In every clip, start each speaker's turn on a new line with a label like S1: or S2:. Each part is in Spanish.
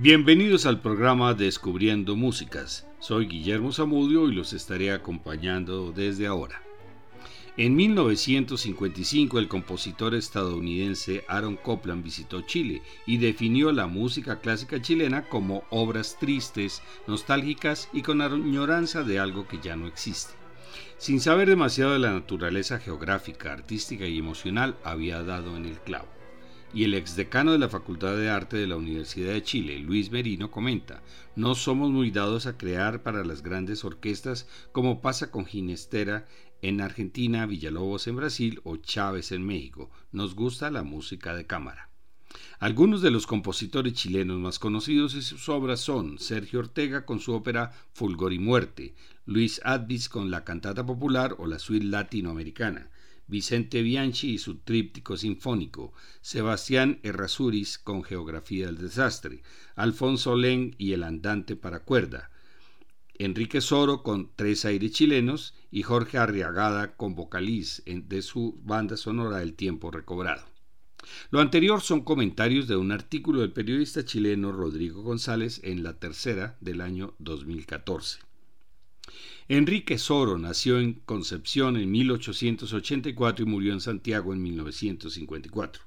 S1: Bienvenidos al programa Descubriendo Músicas. Soy Guillermo Zamudio y los estaré acompañando desde ahora. En 1955 el compositor estadounidense Aaron Copland visitó Chile y definió la música clásica chilena como obras tristes, nostálgicas y con añoranza de algo que ya no existe. Sin saber demasiado de la naturaleza geográfica, artística y emocional, había dado en el clavo y el exdecano de la Facultad de Arte de la Universidad de Chile, Luis Merino, comenta, no somos muy dados a crear para las grandes orquestas como pasa con Ginestera en Argentina, Villalobos en Brasil o Chávez en México. Nos gusta la música de cámara. Algunos de los compositores chilenos más conocidos y sus obras son Sergio Ortega con su ópera Fulgor y Muerte, Luis Advis con la cantata popular o la suite latinoamericana, Vicente Bianchi y su tríptico sinfónico, Sebastián Errázuriz con Geografía del Desastre, Alfonso Len y El Andante para Cuerda, Enrique Soro con Tres Aires Chilenos y Jorge Arriagada con Vocaliz de su banda sonora El Tiempo Recobrado. Lo anterior son comentarios de un artículo del periodista chileno Rodrigo González en La Tercera del año 2014. Enrique Soro nació en Concepción en 1884 y murió en Santiago en 1954.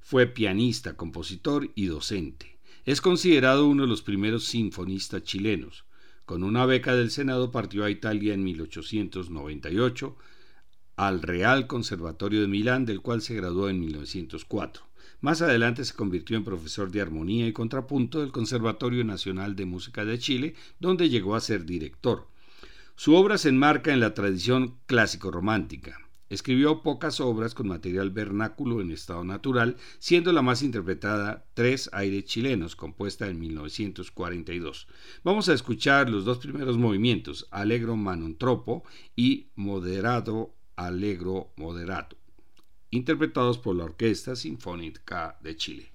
S1: Fue pianista, compositor y docente. Es considerado uno de los primeros sinfonistas chilenos. Con una beca del Senado partió a Italia en 1898 al Real Conservatorio de Milán, del cual se graduó en 1904. Más adelante se convirtió en profesor de armonía y contrapunto del Conservatorio Nacional de Música de Chile, donde llegó a ser director. Su obra se enmarca en la tradición clásico-romántica. Escribió pocas obras con material vernáculo en estado natural, siendo la más interpretada Tres aires chilenos, compuesta en 1942. Vamos a escuchar los dos primeros movimientos, Alegro Manontropo y Moderado Alegro Moderato, interpretados por la Orquesta Sinfónica de Chile.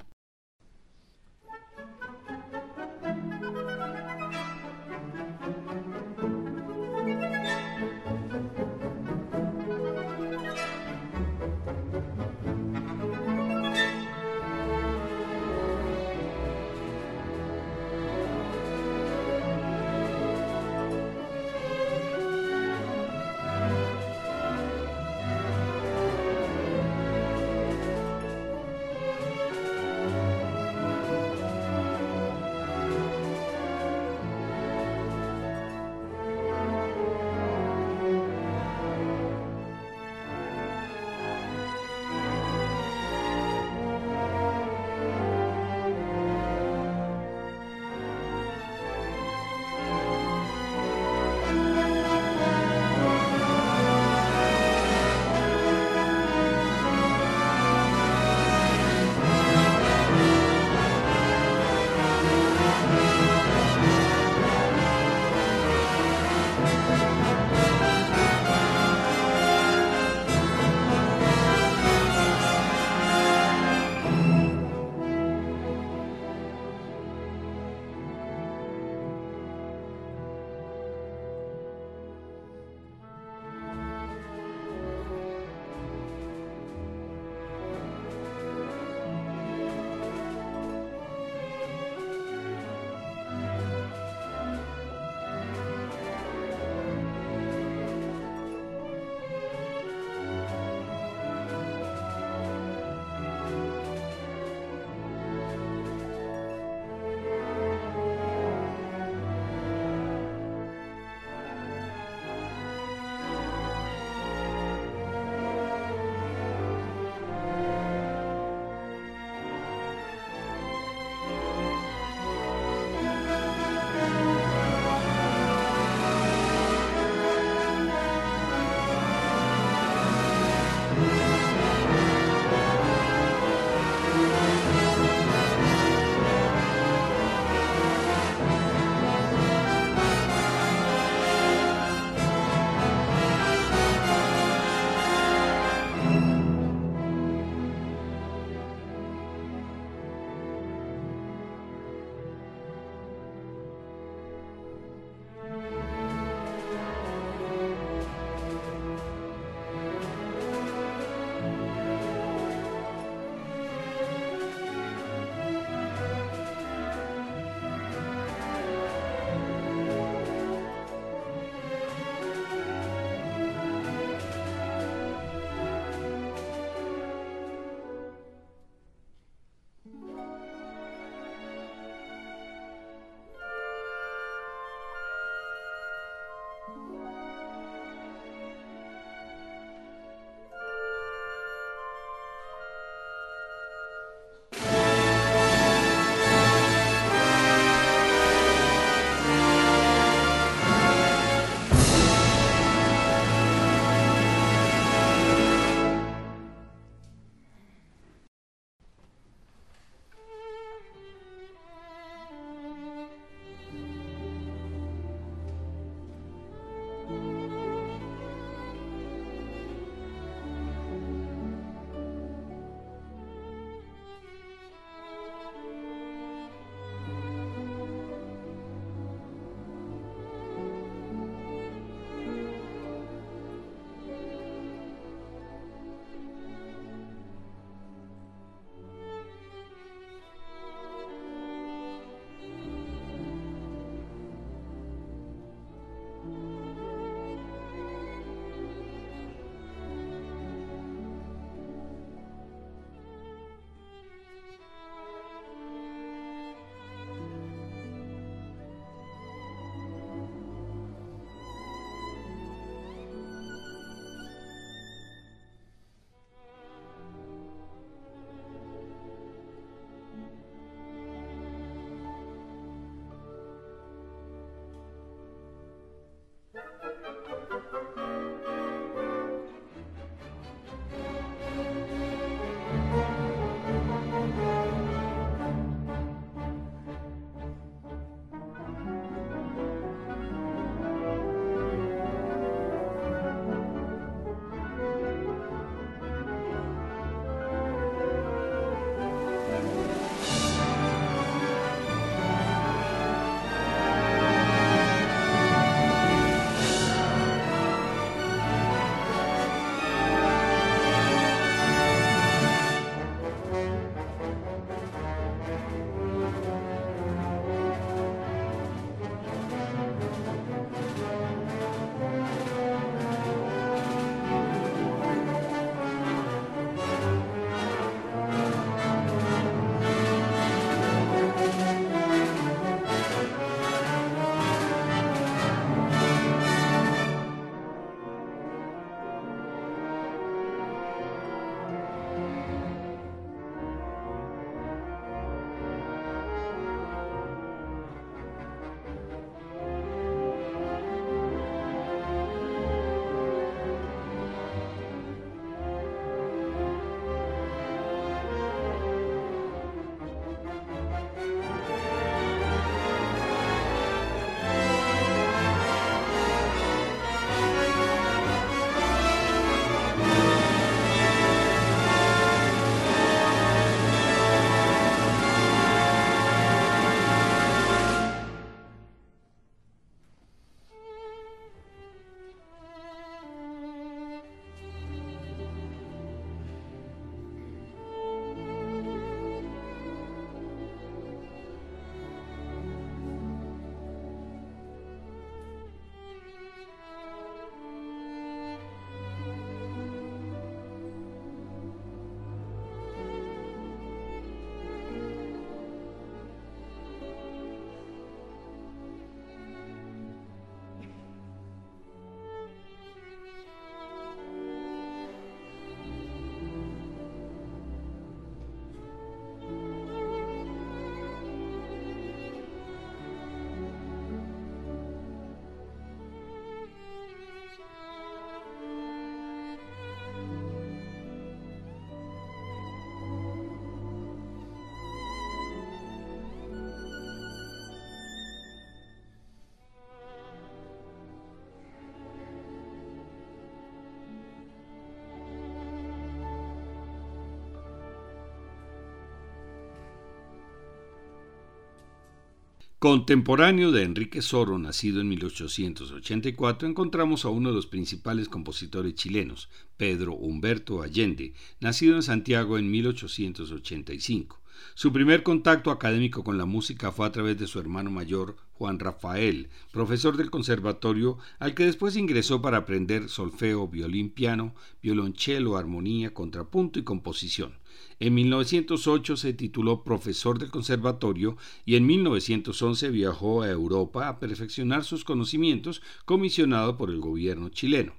S1: Contemporáneo de Enrique Soro, nacido en 1884, encontramos a uno de los principales compositores chilenos, Pedro Humberto Allende, nacido en Santiago en 1885. Su primer contacto académico con la música fue a través de su hermano mayor, Juan Rafael, profesor del conservatorio, al que después ingresó para aprender solfeo, violín, piano, violonchelo, armonía, contrapunto y composición. En 1908 se tituló profesor del conservatorio y en 1911 viajó a Europa a perfeccionar sus conocimientos comisionado por el gobierno chileno.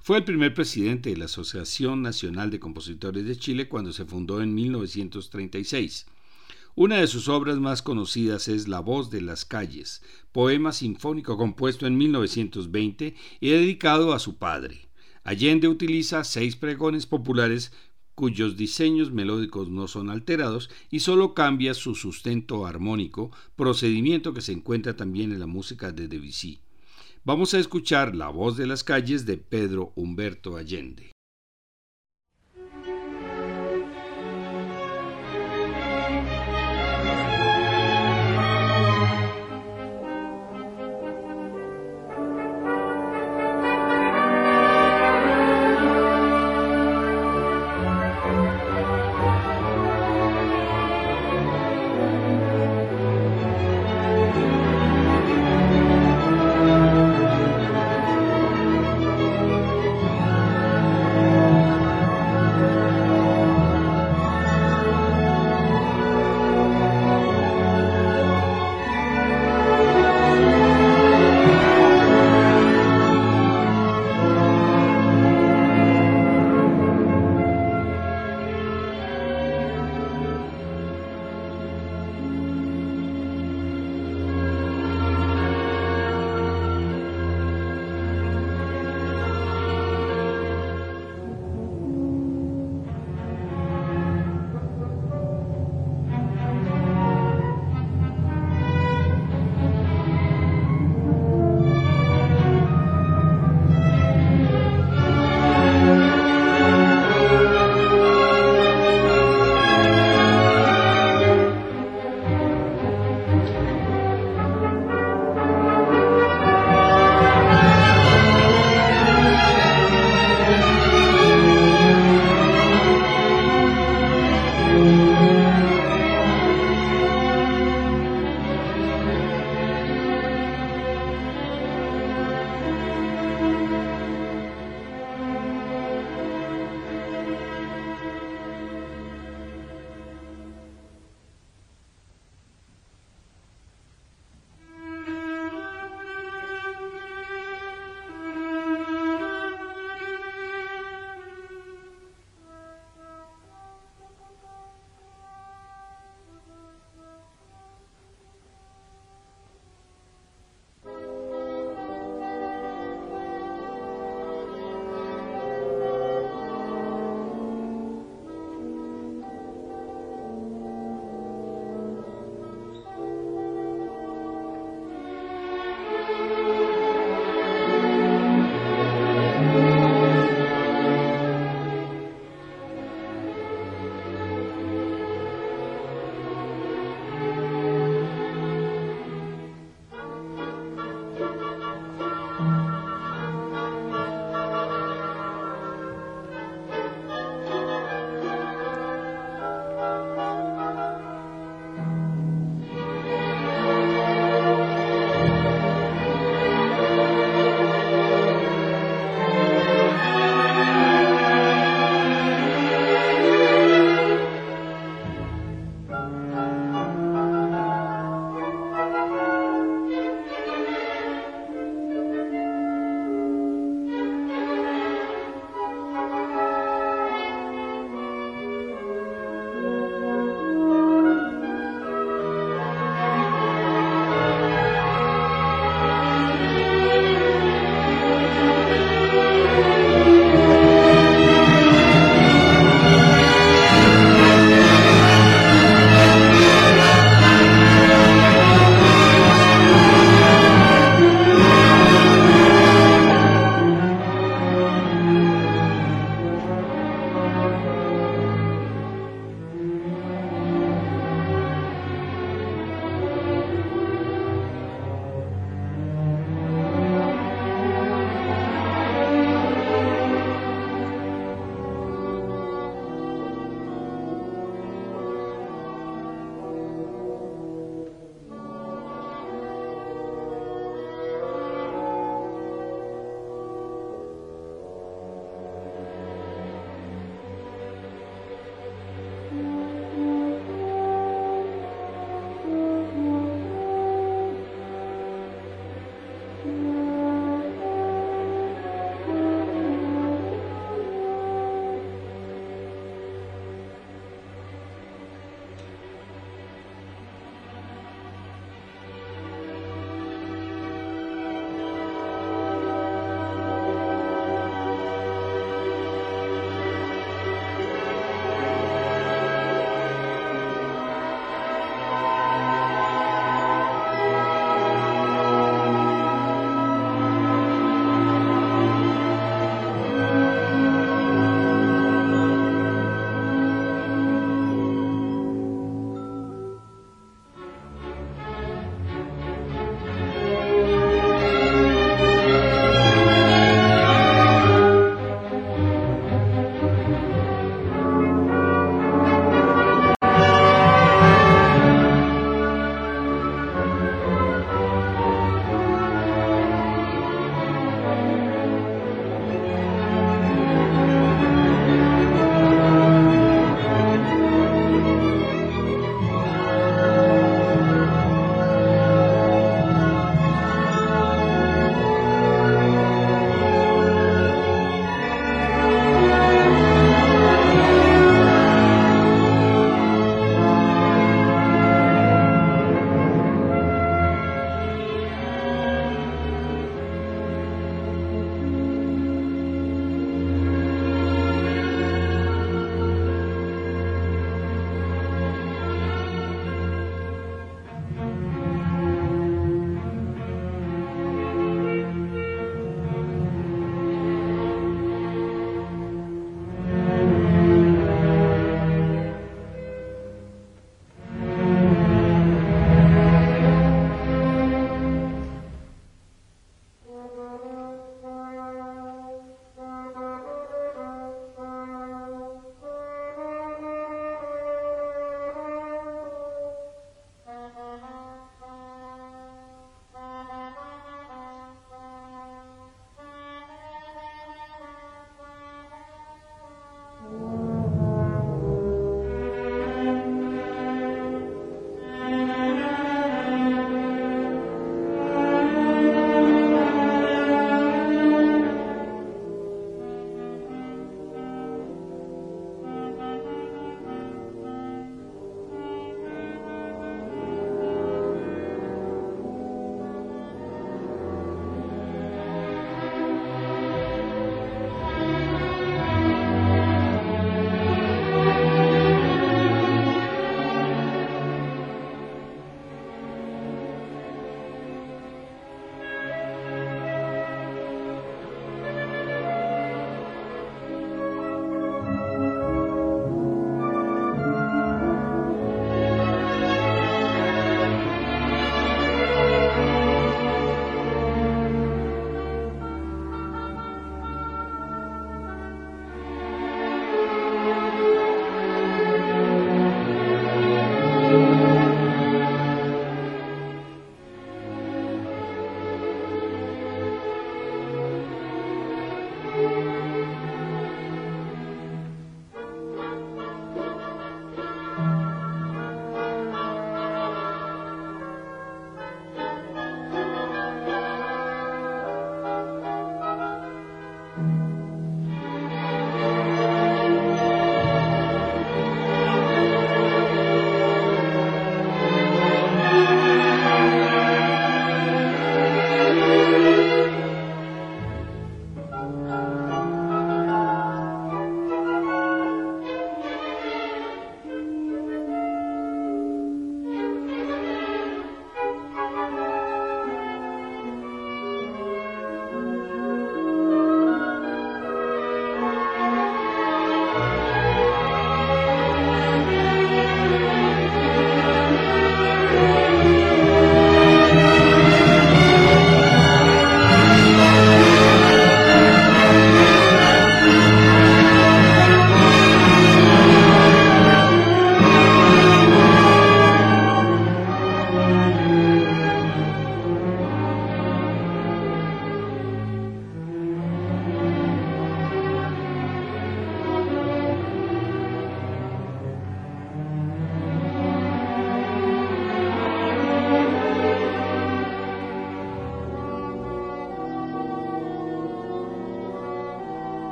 S1: Fue el primer presidente de la Asociación Nacional de Compositores de Chile cuando se fundó en 1936. Una de sus obras más conocidas es La voz de las calles, poema sinfónico compuesto en 1920 y dedicado a su padre. Allende utiliza seis pregones populares cuyos diseños melódicos no son alterados y solo cambia su sustento armónico, procedimiento que se encuentra también en la música de Debussy. Vamos a escuchar La voz de las calles de Pedro Humberto Allende.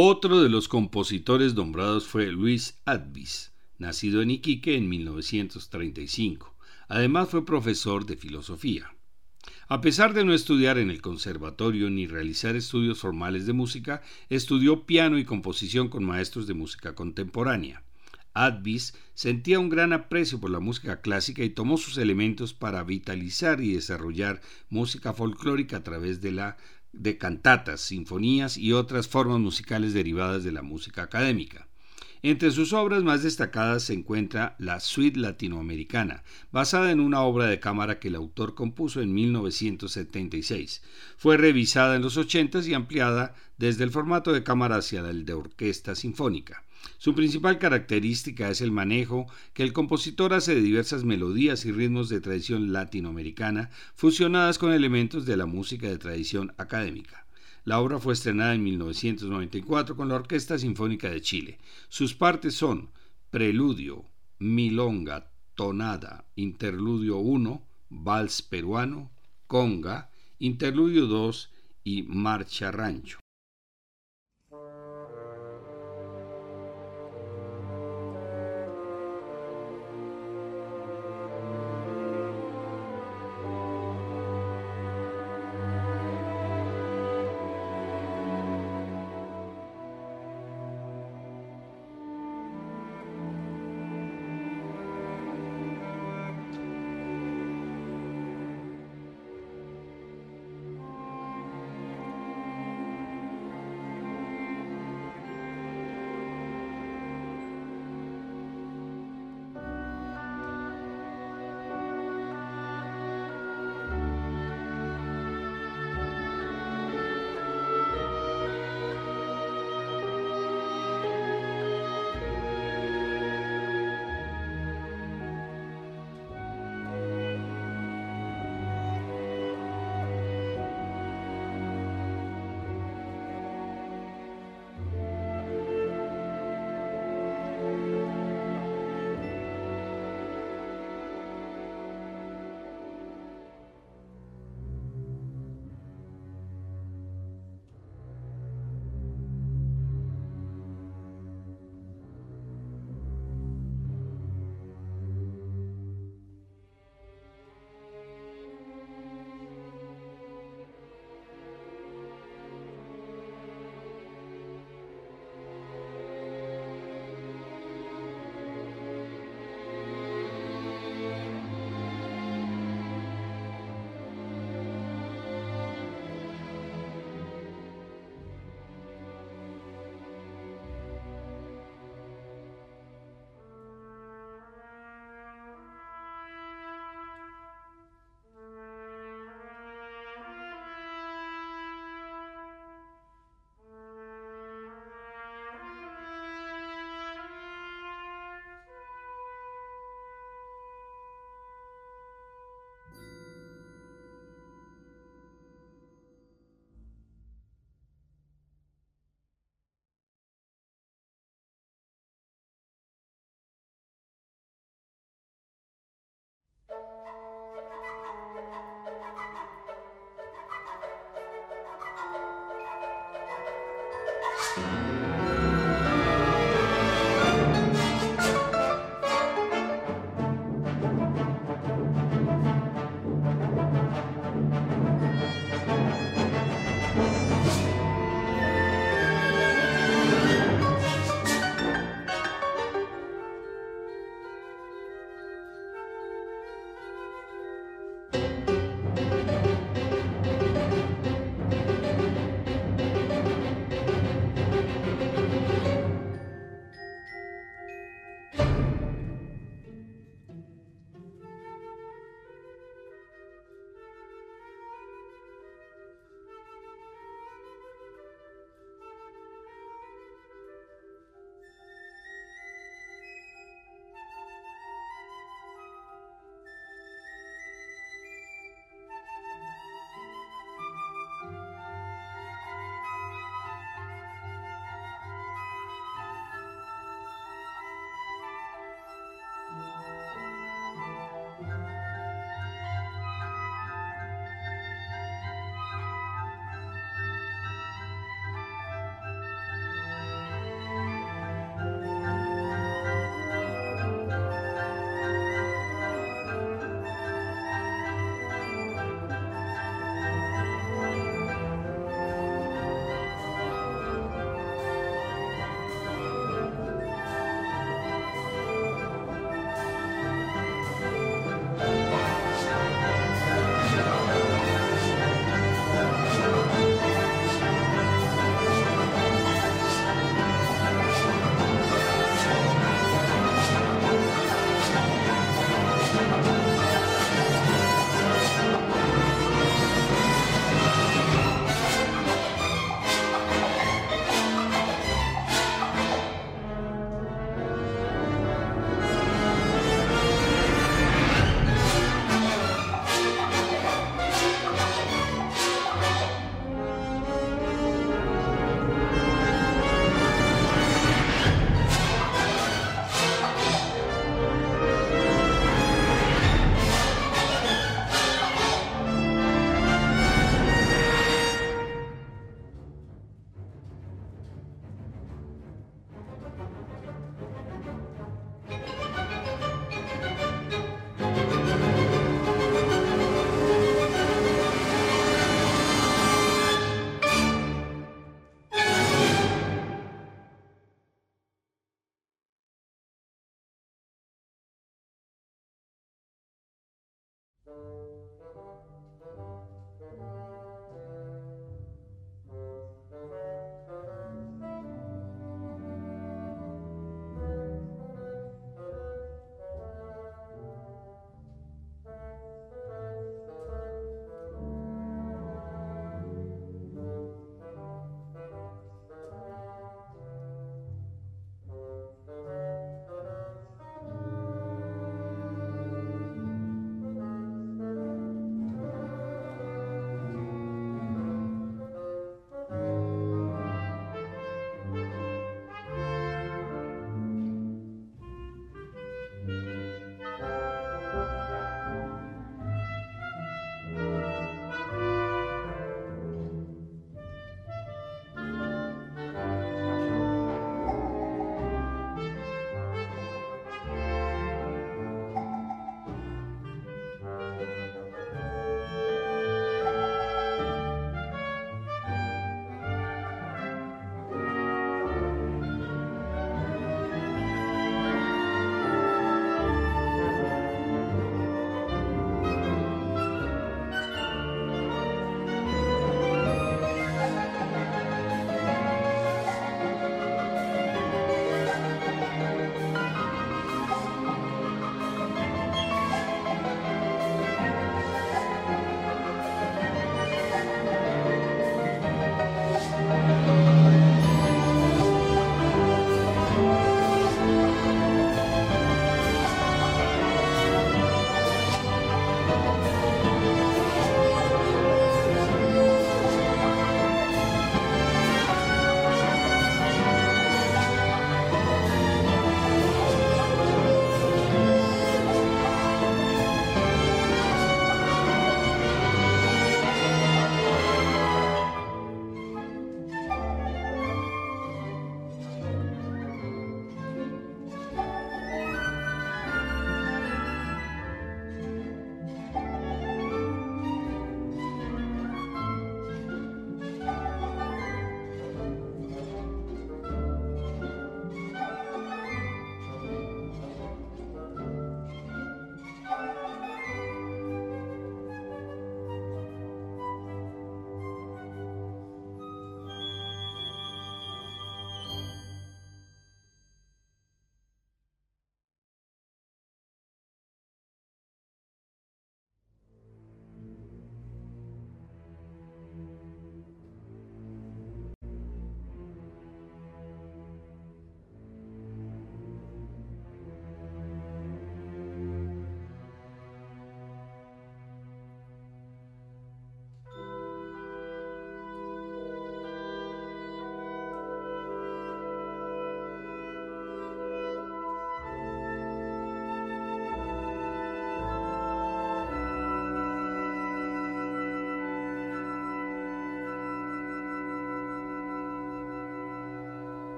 S1: Otro de los compositores nombrados fue Luis Advis, nacido en Iquique en 1935. Además fue profesor de filosofía. A pesar de no estudiar en el conservatorio ni realizar estudios formales de música, estudió piano y composición con maestros de música contemporánea. Advis sentía un gran aprecio por la música clásica y tomó sus elementos para vitalizar y desarrollar música folclórica a través de la de cantatas, sinfonías y otras formas musicales derivadas de la música académica. Entre sus obras más destacadas se encuentra la Suite Latinoamericana, basada en una obra de cámara que el autor compuso en 1976. Fue revisada en los 80 y ampliada desde el formato de cámara hacia el de orquesta sinfónica. Su principal característica es el manejo que el compositor hace de diversas melodías y ritmos de tradición latinoamericana fusionadas con elementos de la música de tradición académica. La obra fue estrenada en 1994 con la Orquesta Sinfónica de Chile. Sus partes son Preludio, Milonga, Tonada, Interludio 1, Vals peruano, Conga, Interludio 2 y Marcha Rancho.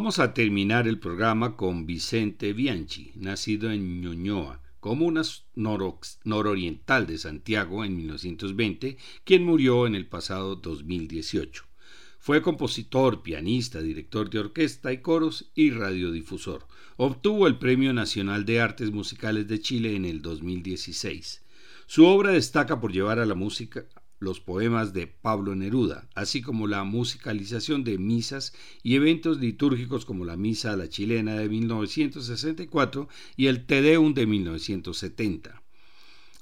S1: Vamos a terminar el programa con Vicente Bianchi, nacido en Ñuñoa, comuna nororiental de Santiago en 1920, quien murió en el pasado 2018. Fue compositor, pianista, director de orquesta y coros y radiodifusor. Obtuvo el Premio Nacional de Artes Musicales de Chile en el 2016. Su obra destaca por llevar a la música los poemas de Pablo Neruda, así como la musicalización de misas y eventos litúrgicos como la Misa a la Chilena de 1964 y el Te Deum de 1970.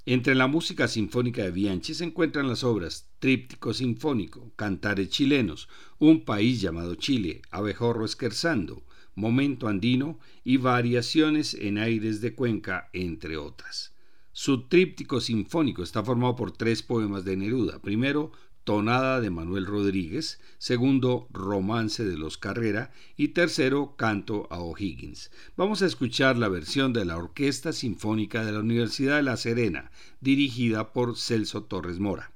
S1: Entre la música sinfónica de Bianchi se encuentran las obras Tríptico Sinfónico, Cantares Chilenos, Un País llamado Chile, Abejorro Esquerzando, Momento Andino y Variaciones en Aires de Cuenca, entre otras. Su tríptico sinfónico está formado por tres poemas de Neruda. Primero, Tonada de Manuel Rodríguez, segundo, Romance de los Carrera y tercero, Canto a O'Higgins. Vamos a escuchar la versión de la Orquesta Sinfónica de la Universidad de La Serena, dirigida por Celso Torres Mora.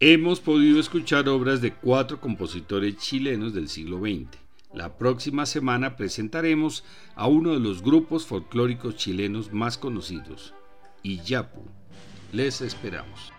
S1: Hemos podido escuchar obras de cuatro compositores chilenos del siglo XX. La próxima semana presentaremos a uno de los grupos folclóricos chilenos más conocidos, Iyapu. Les esperamos.